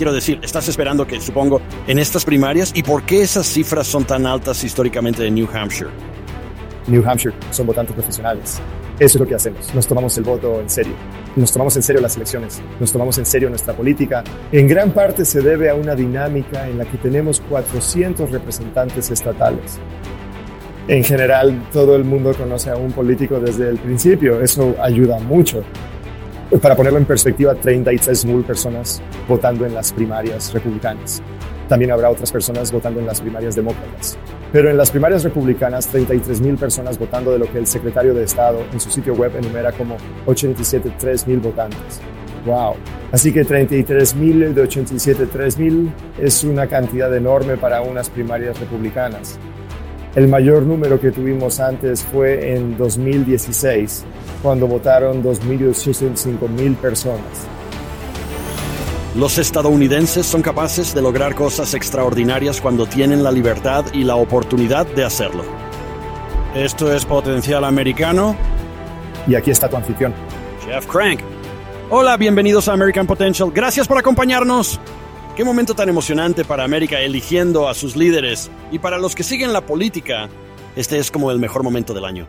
Quiero decir, estás esperando que, supongo, en estas primarias, ¿y por qué esas cifras son tan altas históricamente en New Hampshire? New Hampshire son votantes profesionales. Eso es lo que hacemos. Nos tomamos el voto en serio. Nos tomamos en serio las elecciones. Nos tomamos en serio nuestra política. En gran parte se debe a una dinámica en la que tenemos 400 representantes estatales. En general, todo el mundo conoce a un político desde el principio. Eso ayuda mucho. Para ponerlo en perspectiva, 33.000 personas votando en las primarias republicanas. También habrá otras personas votando en las primarias demócratas. Pero en las primarias republicanas, 33.000 personas votando de lo que el secretario de Estado en su sitio web enumera como 87.3.000 votantes. ¡Wow! Así que 33.000 de 87.3.000 es una cantidad enorme para unas primarias republicanas. El mayor número que tuvimos antes fue en 2016, cuando votaron 2.805.000 personas. Los estadounidenses son capaces de lograr cosas extraordinarias cuando tienen la libertad y la oportunidad de hacerlo. Esto es Potencial Americano. Y aquí está tu anfitrión. Jeff Crank. Hola, bienvenidos a American Potential. Gracias por acompañarnos. Qué momento tan emocionante para América eligiendo a sus líderes. Y para los que siguen la política, este es como el mejor momento del año.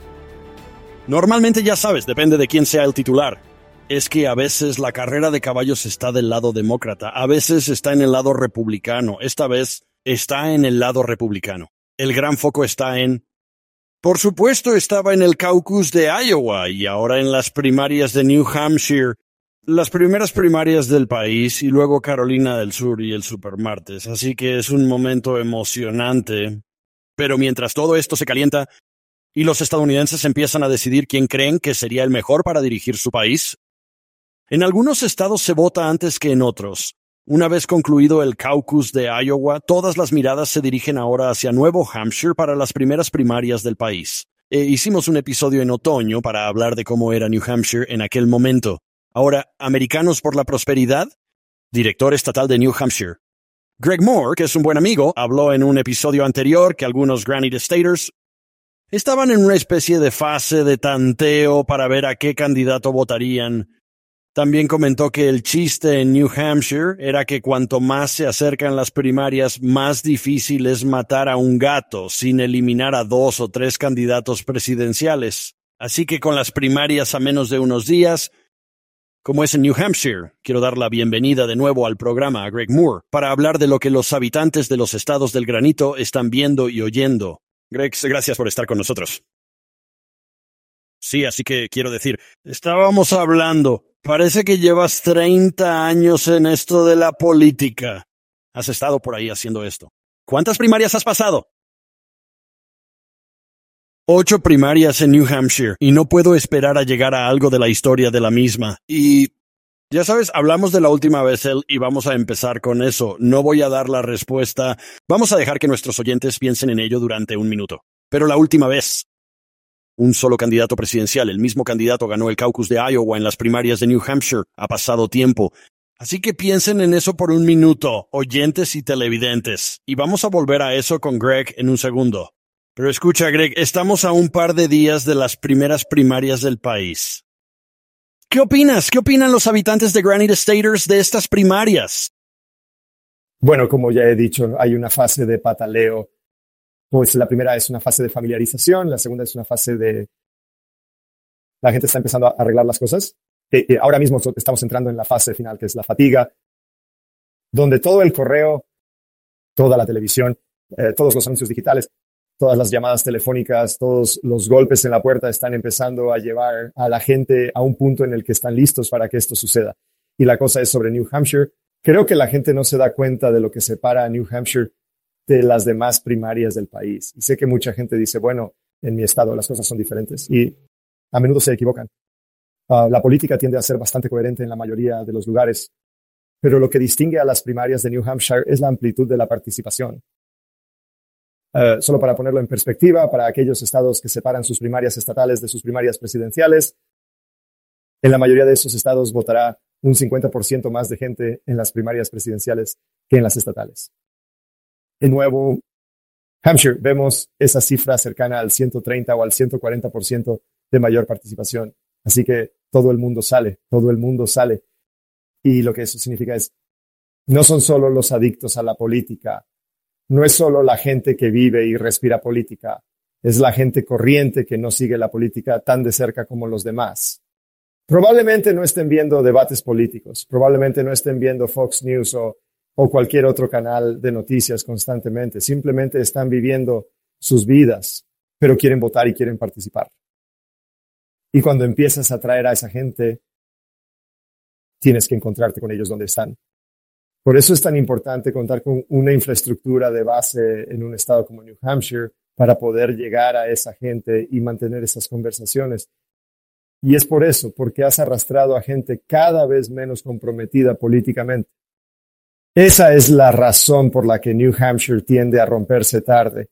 Normalmente ya sabes, depende de quién sea el titular. Es que a veces la carrera de caballos está del lado demócrata, a veces está en el lado republicano, esta vez está en el lado republicano. El gran foco está en... Por supuesto estaba en el caucus de Iowa y ahora en las primarias de New Hampshire las primeras primarias del país y luego Carolina del Sur y el Supermartes, así que es un momento emocionante. Pero mientras todo esto se calienta y los estadounidenses empiezan a decidir quién creen que sería el mejor para dirigir su país, en algunos estados se vota antes que en otros. Una vez concluido el caucus de Iowa, todas las miradas se dirigen ahora hacia Nuevo Hampshire para las primeras primarias del país. E hicimos un episodio en otoño para hablar de cómo era New Hampshire en aquel momento. Ahora, Americanos por la Prosperidad, director estatal de New Hampshire. Greg Moore, que es un buen amigo, habló en un episodio anterior que algunos Granite Staters estaban en una especie de fase de tanteo para ver a qué candidato votarían. También comentó que el chiste en New Hampshire era que cuanto más se acercan las primarias, más difícil es matar a un gato sin eliminar a dos o tres candidatos presidenciales. Así que con las primarias a menos de unos días, como es en New Hampshire, quiero dar la bienvenida de nuevo al programa a Greg Moore para hablar de lo que los habitantes de los estados del granito están viendo y oyendo. Greg, gracias por estar con nosotros. Sí, así que quiero decir, estábamos hablando. Parece que llevas 30 años en esto de la política. Has estado por ahí haciendo esto. ¿Cuántas primarias has pasado? Ocho primarias en New Hampshire y no puedo esperar a llegar a algo de la historia de la misma. Y ya sabes, hablamos de la última vez él y vamos a empezar con eso. No voy a dar la respuesta. Vamos a dejar que nuestros oyentes piensen en ello durante un minuto. Pero la última vez. Un solo candidato presidencial, el mismo candidato ganó el caucus de Iowa en las primarias de New Hampshire. Ha pasado tiempo. Así que piensen en eso por un minuto, oyentes y televidentes. Y vamos a volver a eso con Greg en un segundo. Pero escucha, Greg, estamos a un par de días de las primeras primarias del país. ¿Qué opinas? ¿Qué opinan los habitantes de Granite Staters de estas primarias? Bueno, como ya he dicho, hay una fase de pataleo. Pues la primera es una fase de familiarización, la segunda es una fase de... La gente está empezando a arreglar las cosas. Eh, eh, ahora mismo estamos entrando en la fase final, que es la fatiga, donde todo el correo, toda la televisión, eh, todos los anuncios digitales, todas las llamadas telefónicas, todos los golpes en la puerta están empezando a llevar a la gente a un punto en el que están listos para que esto suceda. Y la cosa es sobre New Hampshire. Creo que la gente no se da cuenta de lo que separa a New Hampshire de las demás primarias del país. Y sé que mucha gente dice, bueno, en mi estado las cosas son diferentes y a menudo se equivocan. Uh, la política tiende a ser bastante coherente en la mayoría de los lugares, pero lo que distingue a las primarias de New Hampshire es la amplitud de la participación. Uh, solo para ponerlo en perspectiva, para aquellos estados que separan sus primarias estatales de sus primarias presidenciales, en la mayoría de esos estados votará un 50% más de gente en las primarias presidenciales que en las estatales. En Nuevo Hampshire vemos esa cifra cercana al 130 o al 140% de mayor participación. Así que todo el mundo sale, todo el mundo sale. Y lo que eso significa es No son solo los adictos a la política, no es solo la gente que vive y respira política, es la gente corriente que no sigue la política tan de cerca como los demás. Probablemente no estén viendo debates políticos, probablemente no estén viendo Fox News o, cualquier otro canal de noticias constantemente, simplemente están viviendo sus vidas, pero quieren votar y quieren participar. Y cuando empiezas a atraer a esa gente, tienes que encontrarte con ellos donde están. Por eso es tan importante contar con una infraestructura de base en un estado como New Hampshire para poder llegar a esa gente y mantener esas conversaciones. Y es por eso, porque has arrastrado a gente cada vez menos comprometida políticamente. Esa es la razón por la que New Hampshire tiende a romperse tarde.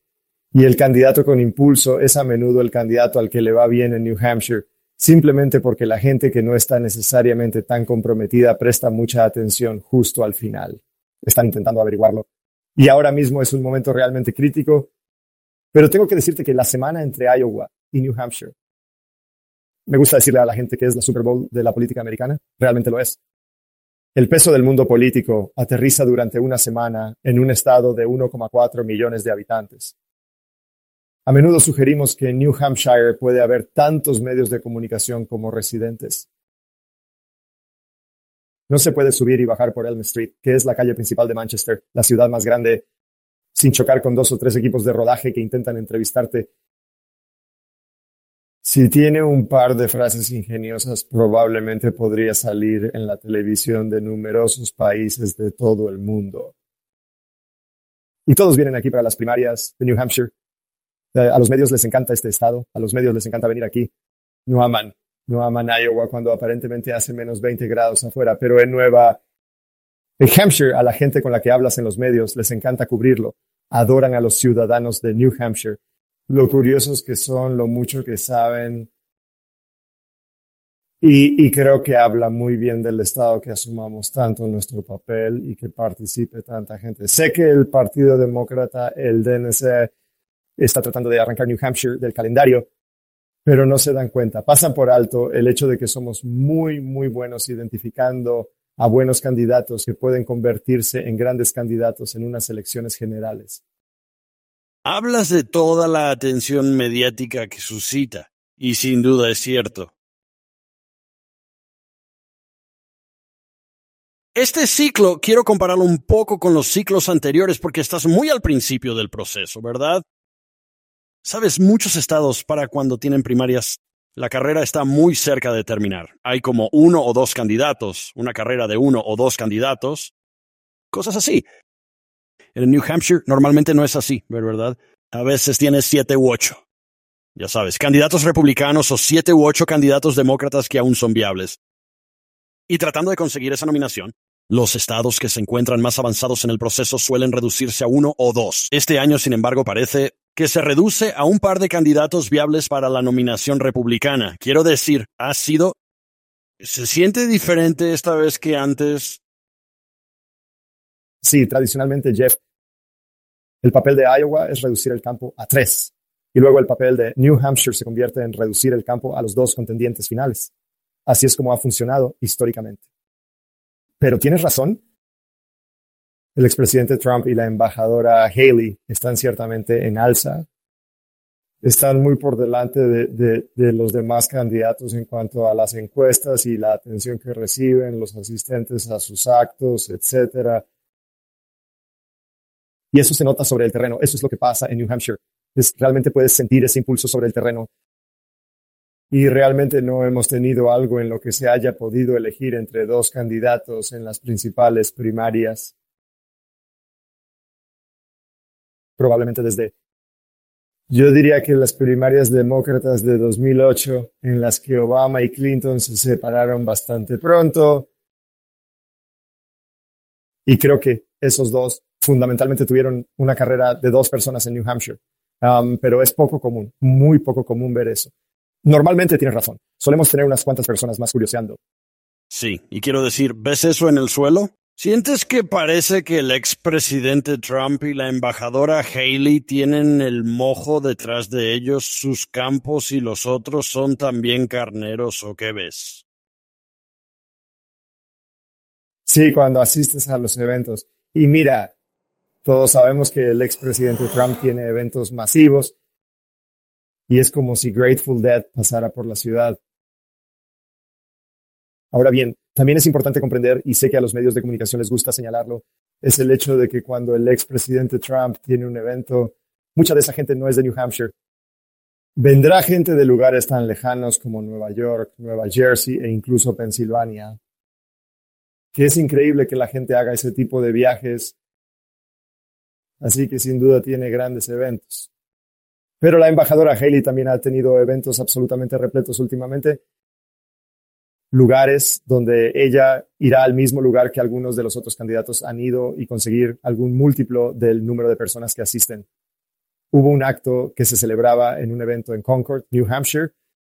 Y el candidato con impulso es a menudo el candidato al que le va bien en New Hampshire, simplemente porque la gente que no está necesariamente tan comprometida presta mucha atención justo al final. Están intentando averiguarlo. Y ahora mismo es un momento realmente crítico, pero tengo que decirte que la semana entre Iowa y New Hampshire, me gusta decirle a la gente que es la Super Bowl de la política americana, realmente lo es. El peso del mundo político aterriza durante una semana en un estado de 1,4 millones de habitantes. A menudo sugerimos que en New Hampshire puede haber tantos medios de comunicación como residentes. No se puede subir y bajar por Elm Street, que es la calle principal de Manchester, la ciudad más grande, sin chocar con dos o tres equipos de rodaje que intentan entrevistarte. Si tiene un par de frases ingeniosas, probablemente podría salir en la televisión de numerosos países de todo el mundo. Y todos vienen aquí para las primarias de New Hampshire. Eh, a los medios les encanta este estado, a los medios les encanta venir aquí. No aman, no aman Iowa cuando aparentemente hace menos 20 grados afuera, pero en Nueva Hampshire, a la gente con la que hablas en los medios les encanta cubrirlo. Adoran a los ciudadanos de New Hampshire. Lo curiosos que son, lo mucho que saben. Y, y creo que habla muy bien del Estado que asumamos tanto nuestro papel y que participe tanta gente. Sé que el Partido Demócrata, el DNC, está tratando de arrancar New Hampshire del calendario, pero no se dan cuenta. Pasan por alto el hecho de que somos muy, muy buenos identificando a buenos candidatos que pueden convertirse en grandes candidatos en unas elecciones generales. Hablas de toda la atención mediática que suscita, y sin duda es cierto. Este ciclo quiero compararlo un poco con los ciclos anteriores porque estás muy al principio del proceso, ¿verdad? Sabes, muchos estados para cuando tienen primarias, la carrera está muy cerca de terminar. Hay como uno o dos candidatos, una carrera de uno o dos candidatos, cosas así. En New Hampshire normalmente no es así, ¿verdad? A veces tienes siete u ocho. Ya sabes, candidatos republicanos o siete u ocho candidatos demócratas que aún son viables. Y tratando de conseguir esa nominación, los estados que se encuentran más avanzados en el proceso suelen reducirse a uno o dos. Este año, sin embargo, parece que se reduce a un par de candidatos viables para la nominación republicana. Quiero decir, ha sido... ¿Se siente diferente esta vez que antes? Sí, tradicionalmente, Jeff, el papel de Iowa es reducir el campo a tres. Y luego el papel de New Hampshire se convierte en reducir el campo a los dos contendientes finales. Así es como ha funcionado históricamente. Pero tienes razón, el expresidente Trump y la embajadora Haley están ciertamente en alza. Están muy por delante de, los demás candidatos en cuanto a las encuestas y la atención que reciben los asistentes a sus actos, etcétera. Y eso se nota sobre el terreno. Eso es lo que pasa en New Hampshire. realmente puedes sentir ese impulso sobre el terreno. Y realmente no hemos tenido algo en lo que se haya podido elegir entre dos candidatos en las principales primarias. Probablemente desde, yo diría que las primarias demócratas de 2008, en las que Obama y Clinton se separaron bastante pronto, y creo que esos dos fundamentalmente tuvieron una carrera de dos personas en New Hampshire, um, pero es poco común, muy poco común ver eso. Normalmente tienes razón, solemos tener unas cuantas personas más curioseando. Sí, y quiero decir, ¿ves eso en el suelo? ¿Sientes que parece que el expresidente Trump y la embajadora Haley tienen el mojo detrás de ellos, sus campos y los otros son también carneros o qué ves? Sí, cuando asistes a los eventos. Y mira, todos sabemos que el expresidente Trump tiene eventos masivos y es como si Grateful Dead pasara por la ciudad. Ahora bien, también es importante comprender, y sé que a los medios de comunicación les gusta señalarlo, es el hecho de que cuando el expresidente Trump tiene un evento, mucha de esa gente no es de New Hampshire. Vendrá gente de lugares tan lejanos como Nueva York, Nueva Jersey e incluso Pensilvania. Que es increíble que la gente haga ese tipo de viajes. Así que sin duda tiene grandes eventos. Pero la embajadora Haley también ha tenido eventos absolutamente repletos últimamente. Lugares donde ella irá al mismo lugar que algunos de los otros candidatos han ido y conseguir algún múltiplo del número de personas que asisten. Hubo un acto que se celebraba en un evento en Concord, New Hampshire,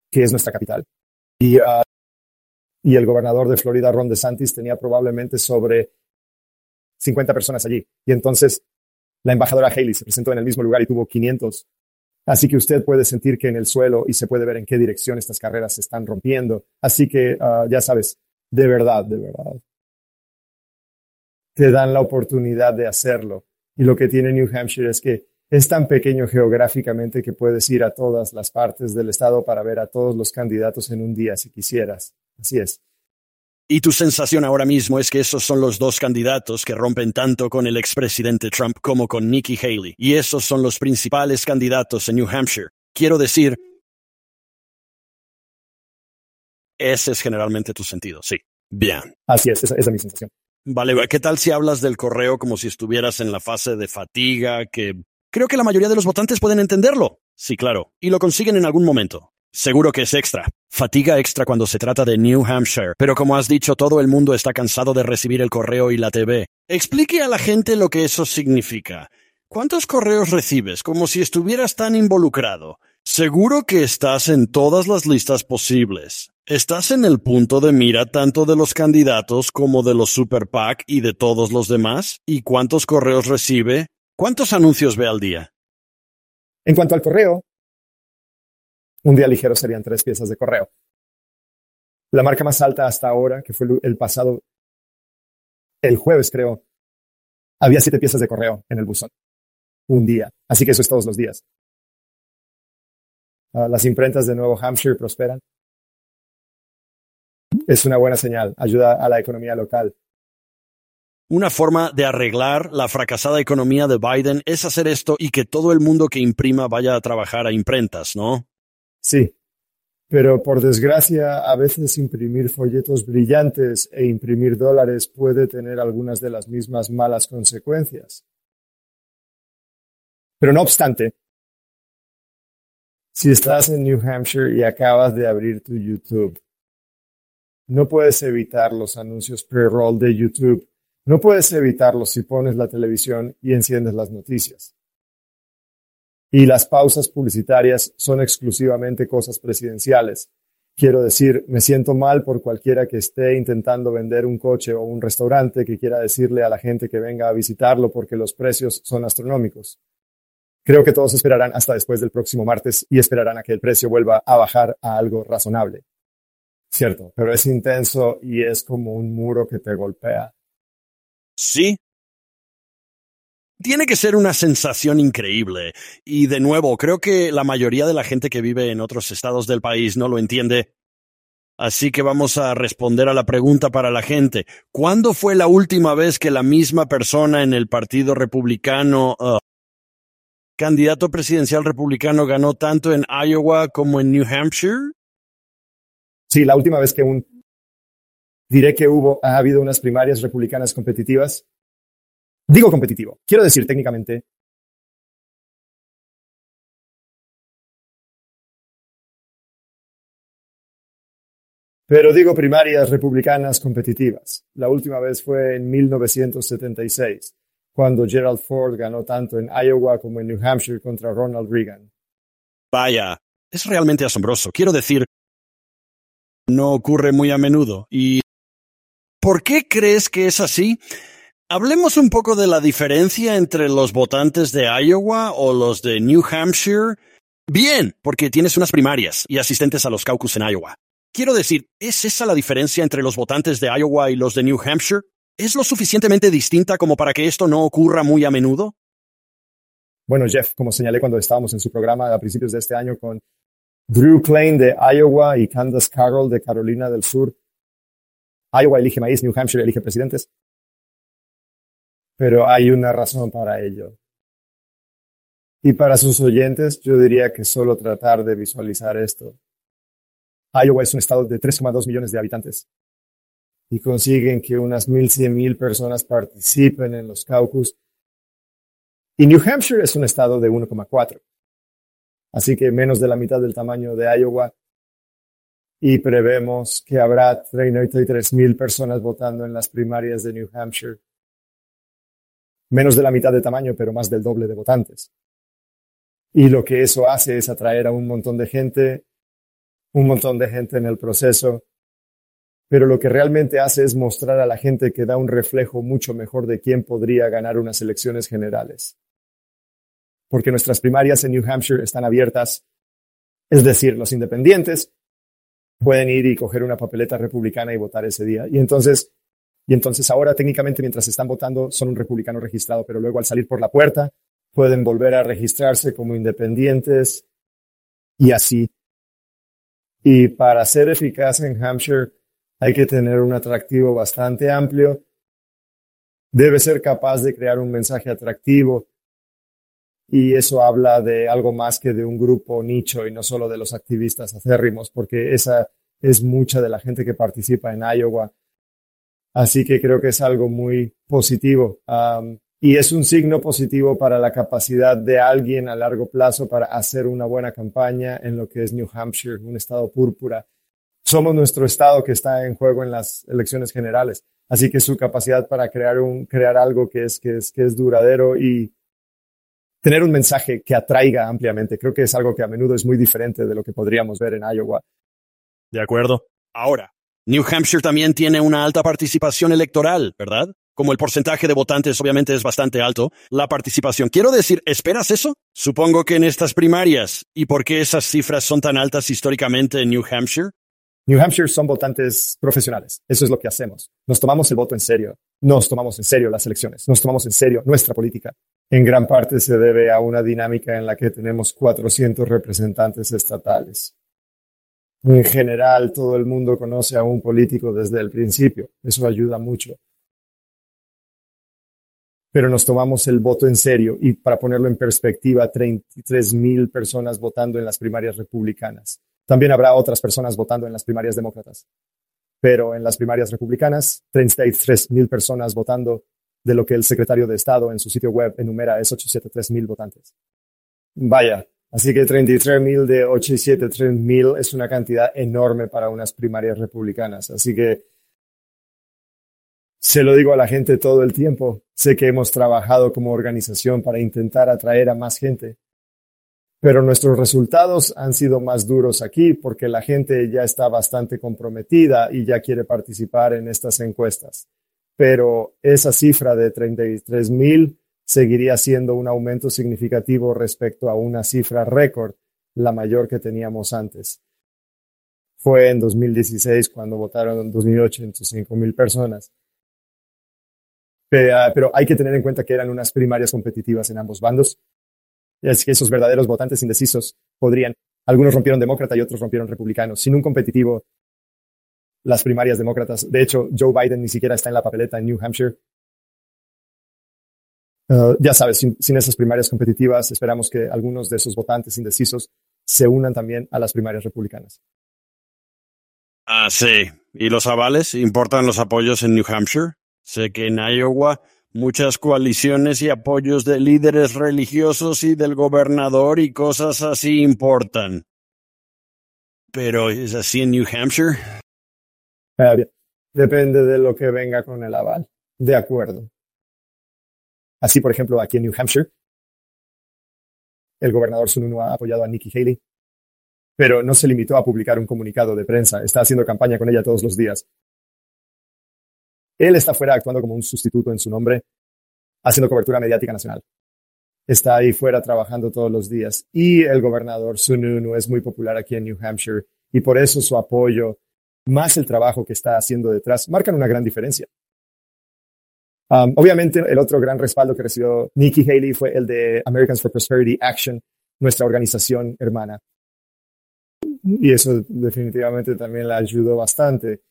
que es nuestra capital. Y, y el gobernador de Florida, Ron DeSantis, tenía probablemente sobre 50 personas allí. Y entonces la embajadora Haley se presentó en el mismo lugar y tuvo 500 Así que usted puede sentir que en el suelo y se puede ver en qué dirección estas carreras se están rompiendo. Así que uh, ya sabes, de verdad, de verdad. Te dan la oportunidad de hacerlo. Y lo que tiene New Hampshire es que es tan pequeño geográficamente que puedes ir a todas las partes del estado para ver a todos los candidatos en un día si quisieras. Así es. Y tu sensación ahora mismo es que esos son los dos candidatos que rompen tanto con el expresidente Trump como con Nikki Haley. Y esos son los principales candidatos en New Hampshire. Quiero decir, ese es generalmente tu sentido, sí. Bien. Así es, esa, esa es mi sensación. Vale, ¿qué tal si hablas del correo como si estuvieras en la fase de fatiga? Que creo que la mayoría de los votantes pueden entenderlo. Sí, claro. Y lo consiguen en algún momento. Seguro que es extra. Fatiga extra cuando se trata de New Hampshire. Pero como has dicho, todo el mundo está cansado de recibir el correo y la TV. Explique a la gente lo que eso significa. ¿Cuántos correos recibes? Como si estuvieras tan involucrado. Seguro que estás en todas las listas posibles. Estás en el punto de mira tanto de los candidatos como de los Super PAC y de todos los demás. ¿Y cuántos correos recibe? ¿Cuántos anuncios ve al día? En cuanto al correo, un día ligero serían tres piezas de correo. La marca más alta hasta ahora, que fue el pasado, el jueves creo, había siete piezas de correo en el buzón. Un día. Así que eso es todos los días. Uh, las imprentas de Nuevo Hampshire prosperan. Es una buena señal. Ayuda a la economía local. Una forma de arreglar la fracasada economía de Biden es hacer esto y que todo el mundo que imprima vaya a trabajar a imprentas, ¿no? Sí, pero por desgracia a veces imprimir folletos brillantes e imprimir dólares puede tener algunas de las mismas malas consecuencias. Pero no obstante, si estás en New Hampshire y acabas de abrir tu YouTube, no puedes evitar los anuncios pre-roll de YouTube. No puedes evitarlos si pones la televisión y enciendes las noticias y las pausas publicitarias son exclusivamente cosas presidenciales. Quiero decir, me siento mal por cualquiera que esté intentando vender un coche o un restaurante que quiera decirle a la gente que venga a visitarlo porque los precios son astronómicos. Creo que todos esperarán hasta después del próximo martes y esperarán a que el precio vuelva a bajar a algo razonable. Cierto, pero es intenso y es como un muro que te golpea. Sí, tiene que ser una sensación increíble. Y de nuevo, creo que la mayoría de la gente que vive en otros estados del país no lo entiende. Así que vamos a responder a la pregunta para la gente. ¿Cuándo fue la última vez que la misma persona en el Partido Republicano, uh, candidato presidencial republicano, ganó tanto en Iowa como en New Hampshire? Sí, la última vez que un... Diré que hubo, ha habido unas primarias republicanas competitivas Digo competitivo. Quiero decir técnicamente Pero digo primarias republicanas competitivas. La última vez fue en 1976, cuando Gerald Ford ganó tanto en Iowa como en New Hampshire contra Ronald Reagan. Vaya, es realmente asombroso. Quiero decir, no ocurre muy a menudo. ¿Y por qué crees que es así? Hablemos un poco de la diferencia entre los votantes de Iowa o los de New Hampshire. Bien, porque tienes unas primarias y asistentes a los caucus en Iowa. Quiero decir, ¿es esa la diferencia entre los votantes de Iowa y los de New Hampshire? ¿Es lo suficientemente distinta como para que esto no ocurra muy a menudo? Bueno, Jeff, como señalé cuando estábamos en su programa a principios de este año con Drew Klein de Iowa y Candace Carroll de Carolina del Sur, Iowa elige maíz, New Hampshire elige presidentes. Pero hay una razón para ello. Y para sus oyentes, yo diría que solo tratar de visualizar esto. Iowa es un estado de 3,2 millones de habitantes y consiguen que unas 1.100.000 personas participen en los caucus. Y New Hampshire es un estado de 1,4. Así que menos de la mitad del tamaño de Iowa. Y prevemos que habrá 33.000 personas votando en las primarias de New Hampshire. Menos de la mitad de tamaño, pero más del doble de votantes. Y lo que eso hace es atraer a un montón de gente, un montón de gente en el proceso, pero lo que realmente hace es mostrar a la gente que da un reflejo mucho mejor de quién podría ganar unas elecciones generales. Porque nuestras primarias en New Hampshire están abiertas, es decir, los independientes pueden ir y coger una papeleta republicana y votar ese día. Y entonces, y entonces ahora técnicamente mientras están votando son un republicano registrado, pero luego al salir por la puerta pueden volver a registrarse como independientes y así. Y para ser eficaz en Hampshire hay que tener un atractivo bastante amplio. Debe ser capaz de crear un mensaje atractivo. Y eso habla de algo más que de un grupo nicho y no solo de los activistas acérrimos, porque esa es mucha de la gente que participa en Iowa. Así que creo que es algo muy positivo y es un signo positivo para la capacidad de alguien a largo plazo para hacer una buena campaña en lo que es New Hampshire, un estado púrpura. Somos nuestro estado que está en juego en las elecciones generales. Así que su capacidad para crear un, crear algo que es, que es, que es duradero y tener un mensaje que atraiga ampliamente, creo que es algo que a menudo es muy diferente de lo que podríamos ver en Iowa. De acuerdo. Ahora, New Hampshire también tiene una alta participación electoral, ¿verdad? como el porcentaje de votantes obviamente es bastante alto, la participación. Quiero decir, ¿esperas eso? Supongo que en estas primarias. ¿Y por qué esas cifras son tan altas históricamente en New Hampshire? New Hampshire son votantes profesionales. Eso es lo que hacemos. Nos tomamos el voto en serio. Nos tomamos en serio las elecciones. Nos tomamos en serio nuestra política. En gran parte se debe a una dinámica en la que tenemos 400 representantes estatales. En general, todo el mundo conoce a un político desde el principio. Eso ayuda mucho pero nos tomamos el voto en serio y para ponerlo en perspectiva, 33 mil personas votando en las primarias republicanas. También habrá otras personas votando en las primarias demócratas, pero en las primarias republicanas, 33 mil personas votando de lo que el secretario de Estado en su sitio web enumera es 873 mil votantes. Vaya, así que 33 mil de 873 mil es una cantidad enorme para unas primarias republicanas. Así que se lo digo a la gente todo el tiempo. Sé que hemos trabajado como organización para intentar atraer a más gente, pero nuestros resultados han sido más duros aquí porque la gente ya está bastante comprometida y ya quiere participar en estas encuestas. Pero esa cifra de 33 mil seguiría siendo un aumento significativo respecto a una cifra récord, la mayor que teníamos antes. Fue en 2016 cuando votaron 2.805 mil personas pero hay que tener en cuenta que eran unas primarias competitivas en ambos bandos. Es que esos verdaderos votantes indecisos podrían, algunos rompieron demócrata y otros rompieron republicano. Sin un competitivo, las primarias demócratas, de hecho, Joe Biden ni siquiera está en la papeleta en New Hampshire. Uh, ya sabes, sin, sin esas primarias competitivas, esperamos que algunos de esos votantes indecisos se unan también a las primarias republicanas. Ah, sí. ¿Y los avales? ¿Importan los apoyos en New Hampshire? Sé que en Iowa muchas coaliciones y apoyos de líderes religiosos y del gobernador y cosas así importan. Pero ¿es así en New Hampshire? Ah, Depende de lo que venga con el aval. De acuerdo. Así, por ejemplo, aquí en New Hampshire, el gobernador Sununu ha apoyado a Nikki Haley, pero no se limitó a publicar un comunicado de prensa. Está haciendo campaña con ella todos los días. Él está fuera actuando como un sustituto en su nombre, haciendo cobertura mediática nacional. Está ahí fuera trabajando todos los días. Y el gobernador Sununu es muy popular aquí en New Hampshire y por eso su apoyo, más el trabajo que está haciendo detrás, marcan una gran diferencia. Um, obviamente, el otro gran respaldo que recibió Nikki Haley fue el de Americans for Prosperity Action, nuestra organización hermana. Y eso definitivamente también la ayudó bastante,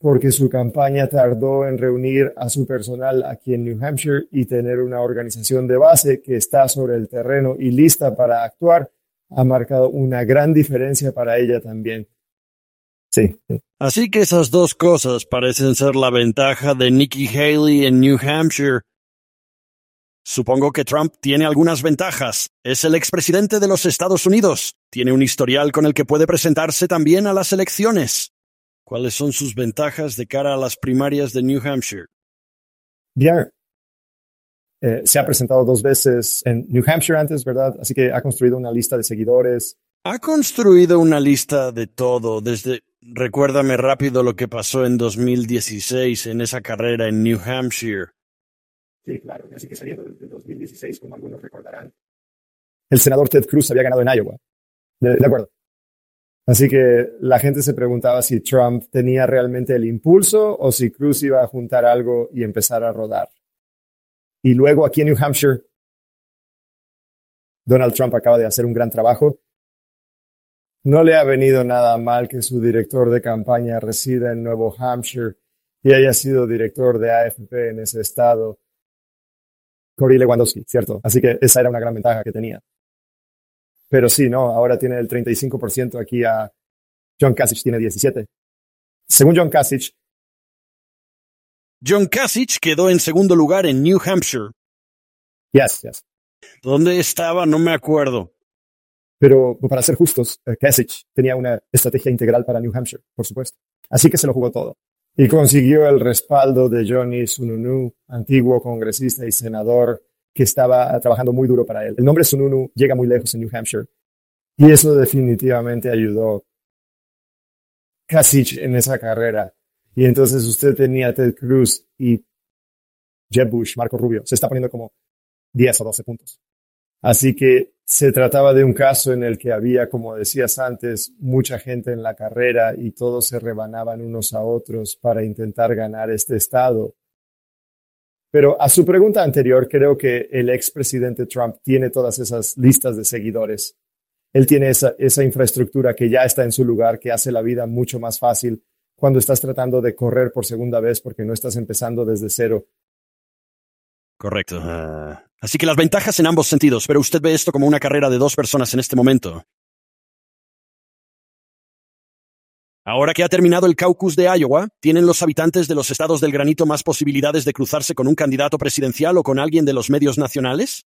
porque su campaña tardó en reunir a su personal aquí en New Hampshire y tener una organización de base que está sobre el terreno y lista para actuar ha marcado una gran diferencia para ella también. Sí. Así que esas dos cosas parecen ser la ventaja de Nikki Haley en New Hampshire. Supongo que Trump tiene algunas ventajas. Es el expresidente de los Estados Unidos. Tiene un historial con el que puede presentarse también a las elecciones. ¿Cuáles son sus ventajas de cara a las primarias de New Hampshire? Bien, eh, se ha presentado dos veces en New Hampshire antes, ¿verdad? Así que ha construido una lista de seguidores. Ha construido una lista de todo, desde... Recuérdame rápido lo que pasó en 2016 en esa carrera en New Hampshire. Sí, claro, así que saliendo desde 2016, como algunos recordarán. El senador Ted Cruz había ganado en Iowa. de, de acuerdo. Así que la gente se preguntaba si Trump tenía realmente el impulso o si Cruz iba a juntar algo y empezar a rodar. Y luego aquí en New Hampshire, Donald Trump acaba de hacer un gran trabajo. No le ha venido nada mal que su director de campaña resida en Nuevo Hampshire y haya sido director de AFP en ese estado. Cory Lewandowski, ¿cierto? Así que esa era una gran ventaja que tenía. Pero sí, no, ahora tiene el 35% aquí a John Kasich tiene 17. Según John Kasich, John Kasich quedó en segundo lugar en New Hampshire. Yes, yes. ¿Dónde estaba? No me acuerdo. Pero para ser justos, eh, Kasich tenía una estrategia integral para New Hampshire, por supuesto. Así que se lo jugó todo. Y consiguió el respaldo de Johnny Sununu, antiguo congresista y senador que estaba trabajando muy duro para él. El nombre Sununu llega muy lejos en New Hampshire. Y eso definitivamente ayudó Kasich en esa carrera. Y entonces usted tenía Ted Cruz y Jeb Bush, Marco Rubio. Se está poniendo como 10 o 12 puntos. Así que se trataba de un caso en el que había, como decías antes, mucha gente en la carrera y todos se rebanaban unos a otros para intentar ganar este estado. Pero a su pregunta anterior, creo que el expresidente Trump tiene todas esas listas de seguidores. Él tiene esa, esa infraestructura que ya está en su lugar, que hace la vida mucho más fácil cuando estás tratando de correr por segunda vez porque no estás empezando desde cero. Correcto. Ah. así que las ventajas en ambos sentidos, pero usted ve esto como una carrera de dos personas en este momento. Ahora que ha terminado el caucus de Iowa, ¿tienen los habitantes de los estados del granito más posibilidades de cruzarse con un candidato presidencial o con alguien de los medios nacionales?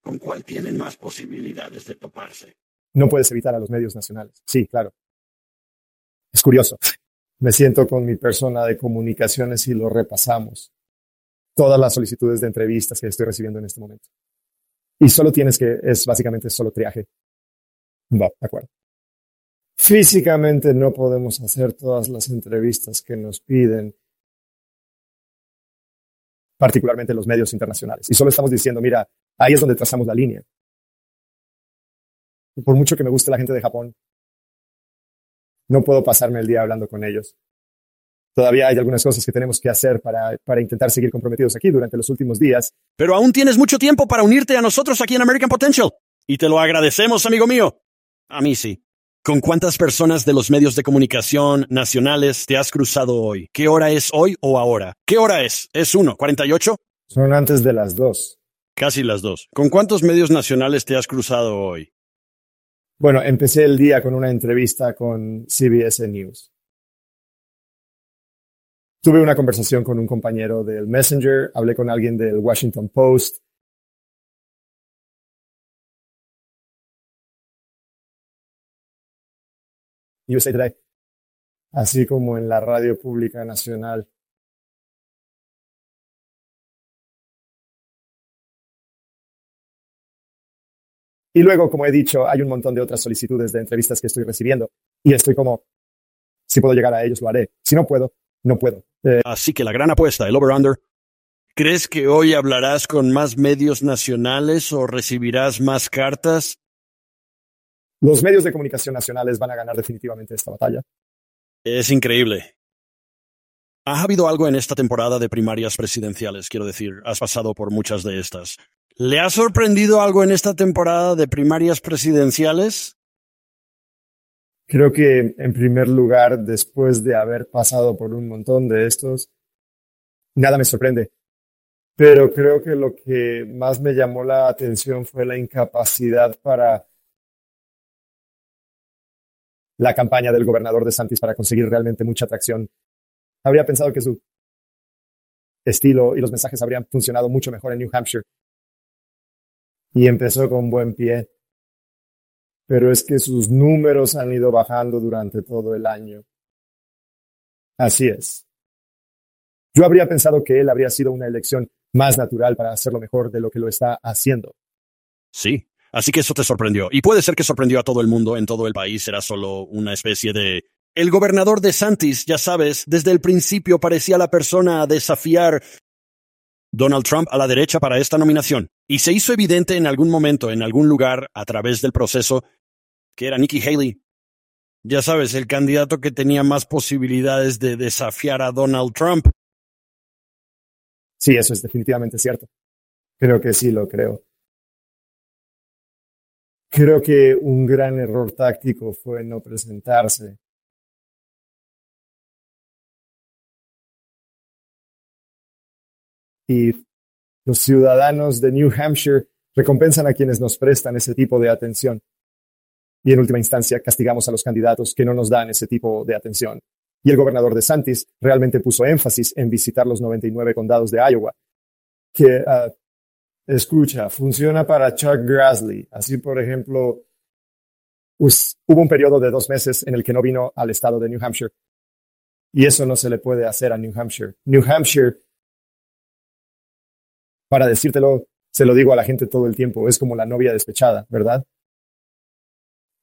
¿Con cuál tienen más posibilidades de toparse? No puedes evitar a los medios nacionales. Sí, claro. Es curioso me siento con mi persona de comunicaciones y lo repasamos. Todas las solicitudes de entrevistas que estoy recibiendo en este momento. Y solo tienes que, es básicamente solo triaje. Va, de acuerdo. Físicamente no podemos hacer todas las entrevistas que nos piden, particularmente los medios internacionales. Y solo estamos diciendo, mira, ahí es donde trazamos la línea. Por mucho que me guste la gente de Japón, no puedo pasarme el día hablando con ellos. Todavía hay algunas cosas que tenemos que hacer para, para intentar seguir comprometidos aquí durante los últimos días. Pero aún tienes mucho tiempo para unirte a nosotros aquí en American Potential. Y te lo agradecemos, amigo mío. A mí sí. ¿Con cuántas personas de los medios de comunicación nacionales te has cruzado hoy? ¿Qué hora es hoy o ahora? ¿Qué hora es? ¿Es uno? ¿48? Son antes de las dos. Casi las dos. ¿Con cuántos medios nacionales te has cruzado hoy? Bueno, empecé el día con una entrevista con CBS News. Tuve una conversación con un compañero del Messenger, hablé con alguien del Washington Post. Así como en la radio pública nacional. Y luego, como he dicho, hay un montón de otras solicitudes de entrevistas que estoy recibiendo. Y estoy como, si puedo llegar a ellos, lo haré. Si no puedo, no puedo. Eh, Así que la gran apuesta, el over-under. ¿Crees que hoy hablarás con más medios nacionales o recibirás más cartas? Los medios de comunicación nacionales van a ganar definitivamente esta batalla. Es increíble. Ha habido algo en esta temporada de primarias presidenciales, quiero decir, has pasado por muchas de estas. ¿Le ha sorprendido algo en esta temporada de primarias presidenciales? Creo que, en primer lugar, después de haber pasado por un montón de estos, nada me sorprende. Pero creo que lo que más me llamó la atención fue la incapacidad para la campaña del gobernador de Santis para conseguir realmente mucha atracción. Habría pensado que su estilo y los mensajes habrían funcionado mucho mejor en New Hampshire. Y empezó con buen pie pero es que sus números han ido bajando durante todo el año. Así es. Yo habría pensado que él habría sido una elección más natural para hacerlo mejor de lo que lo está haciendo. Sí, así que eso te sorprendió. Y puede ser que sorprendió a todo el mundo en todo el país. Era solo una especie de... El gobernador de Santis, ya sabes, desde el principio parecía la persona a desafiar Donald Trump a la derecha para esta nominación. Y se hizo evidente en algún momento, en algún lugar, a través del proceso, que era Nikki Haley. Ya sabes, el candidato que tenía más posibilidades de desafiar a Donald Trump. Sí, eso es definitivamente cierto. Creo que sí lo creo. Creo que un gran error táctico fue no presentarse. Y los ciudadanos de New Hampshire recompensan a quienes nos prestan ese tipo de atención y en última instancia castigamos a los candidatos que no nos dan ese tipo de atención. Y el gobernador de Santis realmente puso énfasis en visitar los 99 condados de Iowa, que, ah, escucha, funciona para Chuck Grassley. Así, por ejemplo, hubo un periodo de dos meses en el que no vino al estado de New Hampshire. Y eso no se le puede hacer a New Hampshire. New Hampshire, para decírtelo, se lo digo a la gente todo el tiempo, es como la novia despechada, ¿verdad?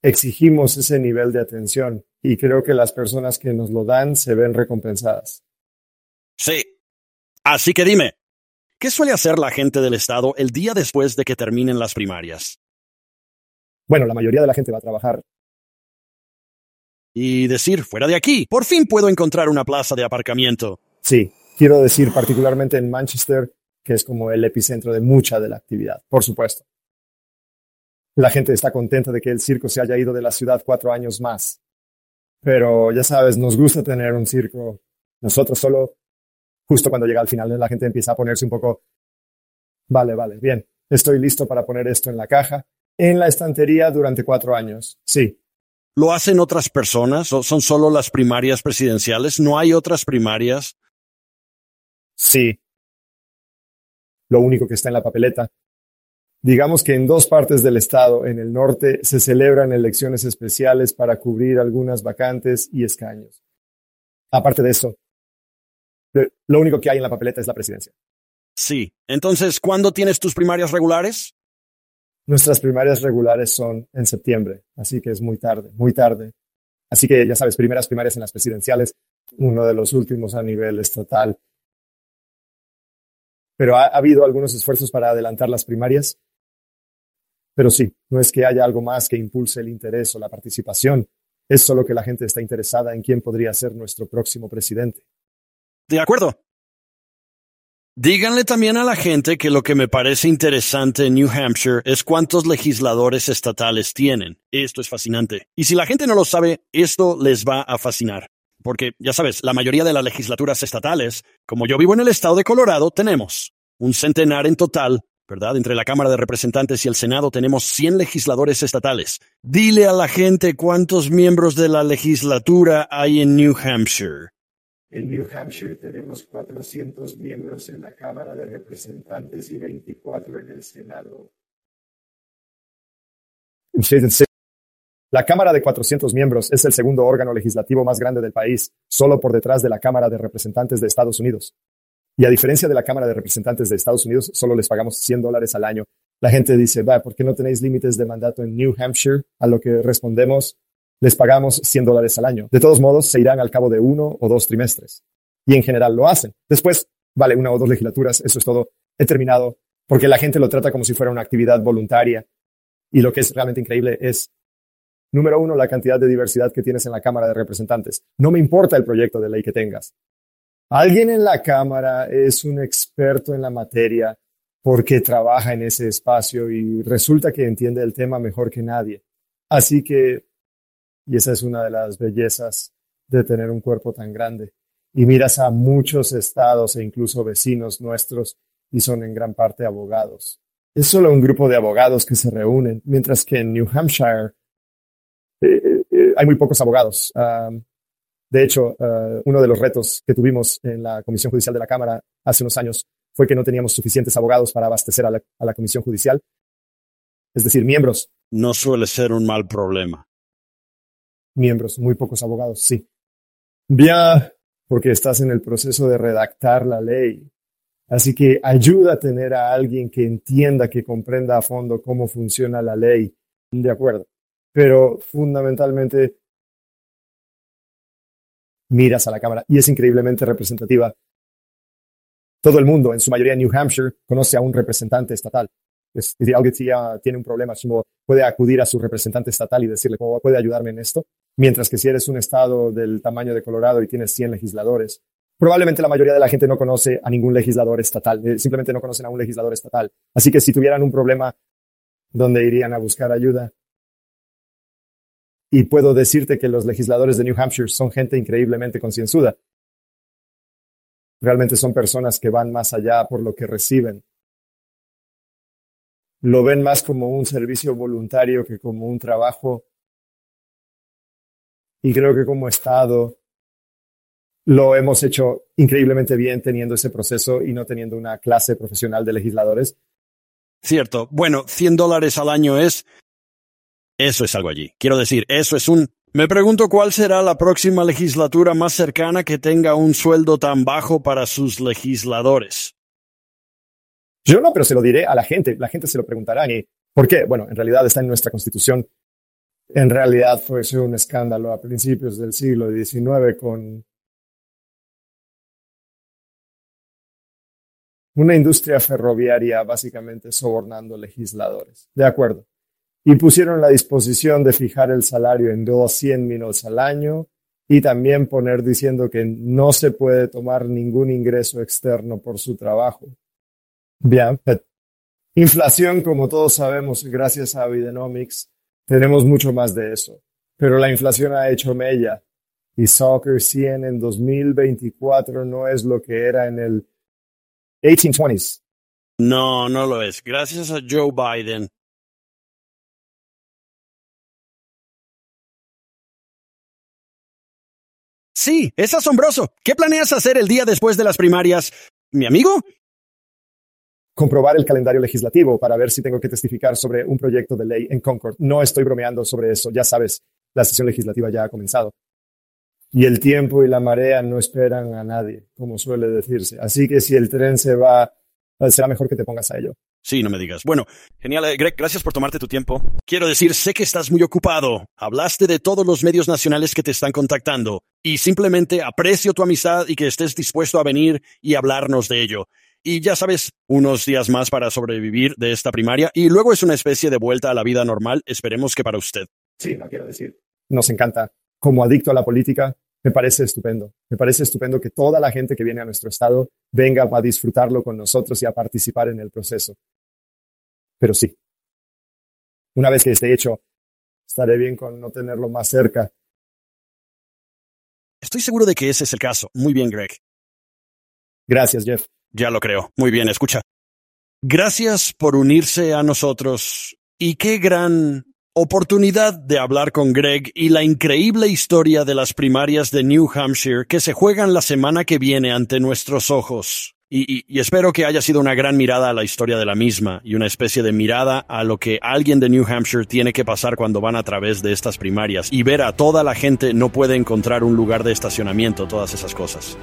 Exigimos ese nivel de atención y creo que las personas que nos lo dan se ven recompensadas. Sí. Así que dime, ¿qué suele hacer la gente del Estado el día después de que terminen las primarias? Bueno, la mayoría de la gente va a trabajar. Y decir, fuera de aquí, por fin puedo encontrar una plaza de aparcamiento. Sí, quiero decir particularmente en Manchester, que es como el epicentro de mucha de la actividad, por supuesto. La gente está contenta de que el circo se haya ido de la ciudad cuatro años más. Pero ya sabes, nos gusta tener un circo. Nosotros solo, justo cuando llega al final, la gente empieza a ponerse un poco, vale, vale, bien, estoy listo para poner esto en la caja, en la estantería durante cuatro años. Sí. ¿Lo hacen otras personas? ¿Son solo las primarias presidenciales? ¿No hay otras primarias? Sí. Lo único que está en la papeleta Digamos que en dos partes del estado, en el norte, se celebran elecciones especiales para cubrir algunas vacantes y escaños. Aparte de eso, lo único que hay en la papeleta es la presidencia. Sí. Entonces, ¿cuándo tienes tus primarias regulares? Nuestras primarias regulares son en septiembre, así que es muy tarde, muy tarde. Así que ya sabes, primeras primarias en las presidenciales, uno de los últimos a nivel estatal. Pero ha habido algunos esfuerzos para adelantar las primarias pero sí, no es que haya algo más que impulse el interés o la participación, es solo que la gente está interesada en quién podría ser nuestro próximo presidente. De acuerdo. Díganle también a la gente que lo que me parece interesante en New Hampshire es cuántos legisladores estatales tienen. Esto es fascinante. Y si la gente no lo sabe, esto les va a fascinar. Porque, ya sabes, la mayoría de las legislaturas estatales, como yo vivo en el estado de Colorado, tenemos un centenar en total ¿verdad? Entre la Cámara de Representantes y el Senado tenemos 100 legisladores estatales. Dile a la gente cuántos miembros de la legislatura hay en New Hampshire. En New Hampshire tenemos 400 miembros en la Cámara de Representantes y 24 en el Senado. La Cámara de 400 miembros es el segundo órgano legislativo más grande del país, solo por detrás de la Cámara de Representantes de Estados Unidos. Y a diferencia de la Cámara de Representantes de Estados Unidos, solo les pagamos 100 dólares al año. La gente dice, va, ¿por qué no tenéis límites de mandato en New Hampshire? A lo que respondemos, les pagamos 100 dólares al año. De todos modos, se irán al cabo de uno o dos trimestres. Y en general lo hacen. Después, vale, una o dos legislaturas, eso es todo. He terminado, porque la gente lo trata como si fuera una actividad voluntaria. Y lo que es realmente increíble es, número uno, la cantidad de diversidad que tienes en la Cámara de Representantes. No me importa el proyecto de ley que tengas. Alguien en la Cámara es un experto en la materia porque trabaja en ese espacio y resulta que entiende el tema mejor que nadie. Así que, y esa es una de las bellezas de tener un cuerpo tan grande. Y miras a muchos estados e incluso vecinos nuestros y son en gran parte abogados. Es solo un grupo de abogados que se reúnen, mientras que en New Hampshire eh, eh, hay muy pocos abogados. De hecho, uh, uno de los retos que tuvimos en la Comisión Judicial de la Cámara hace unos años fue que no teníamos suficientes abogados para abastecer a la, a la Comisión Judicial, es decir, miembros. No suele ser un mal problema. Miembros, muy pocos abogados, sí. Bien, porque estás en el proceso de redactar la ley. Así que ayuda a tener a alguien que entienda, que comprenda a fondo cómo funciona la ley. De acuerdo. Pero fundamentalmente miras a la Cámara y es increíblemente representativa todo el mundo, en su mayoría en New Hampshire, conoce a un representante estatal. Es, si alguien tiene un problema, puede acudir a su representante estatal y decirle cómo puede ayudarme en esto. Mientras que si eres un estado del tamaño de Colorado y tienes 100 legisladores, probablemente la mayoría de la gente no conoce a ningún legislador estatal, eh, simplemente no conocen a un legislador estatal. Así que si tuvieran un problema, ¿dónde irían a buscar ayuda? Y puedo decirte que los legisladores de New Hampshire son gente increíblemente concienzuda realmente son personas que van más allá por lo que reciben. Lo ven más como un servicio voluntario que como un trabajo. Y creo que como Estado lo hemos hecho increíblemente bien teniendo ese proceso y no teniendo una clase profesional de legisladores. Cierto. Bueno, 100 dólares al año es... Eso es algo allí. Quiero decir, eso es un me pregunto cuál será la próxima legislatura más cercana que tenga un sueldo tan bajo para sus legisladores. Yo no, pero se lo diré a la gente. La gente se lo preguntará. ¿Y por qué? Bueno, en realidad está en nuestra constitución. En realidad fue un escándalo a principios del siglo XIX con una industria ferroviaria básicamente sobornando legisladores. De acuerdo y pusieron la disposición de fijar el salario en 200 minutos al año y también poner diciendo que no se puede tomar ningún ingreso externo por su trabajo. Bien, inflación, como todos sabemos, gracias a Bidenomics, tenemos mucho más de eso. Pero la inflación ha hecho mella y Soccer 100 en 2024 no es lo que era en el 1820s. No, no lo es. Gracias a Joe Biden Sí, es asombroso. ¿Qué planeas hacer el día después de las primarias, mi amigo? Comprobar el calendario legislativo para ver si tengo que testificar sobre un proyecto de ley en Concord. No estoy bromeando sobre eso, ya sabes, la sesión legislativa ya ha comenzado. Y el tiempo y la marea no esperan a nadie, como suele decirse. Así que si el tren se va, será mejor que te pongas a ello. Sí, no me digas. Bueno, genial, eh, Greg, gracias por tomarte tu tiempo. Quiero decir, sé que estás muy ocupado. Hablaste de todos los medios nacionales que te están contactando y simplemente aprecio tu amistad y que estés dispuesto a venir y hablarnos de ello. Y ya sabes, unos días más para sobrevivir de esta primaria y luego es una especie de vuelta a la vida normal, esperemos que para usted. Sí, no quiero decir. Nos encanta. Como adicto a la política, me parece estupendo. Me parece estupendo que toda la gente que viene a nuestro estado venga a disfrutarlo con nosotros y a participar en el proceso. Pero sí, una vez que esté hecho, estaré bien con no tenerlo más cerca. Estoy seguro de que ese es el caso. Muy bien, Greg. Gracias, Jeff. Ya lo creo. Muy bien, escucha. Gracias por unirse a nosotros y qué gran oportunidad de hablar con Greg y la increíble historia de las primarias de New Hampshire que se juegan la semana que viene ante nuestros ojos. Y, espero que haya sido una gran mirada a la historia de la misma y una especie de mirada a lo que alguien de New Hampshire tiene que pasar cuando van a través de estas primarias y ver a toda la gente no puede encontrar un lugar de estacionamiento, todas esas cosas.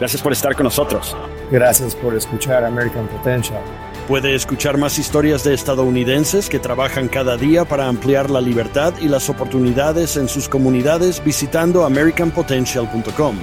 Gracias por estar con nosotros. Gracias por escuchar American Potential. Puede escuchar más historias de estadounidenses que trabajan cada día para ampliar la libertad y las oportunidades en sus comunidades visitando americanpotential.com.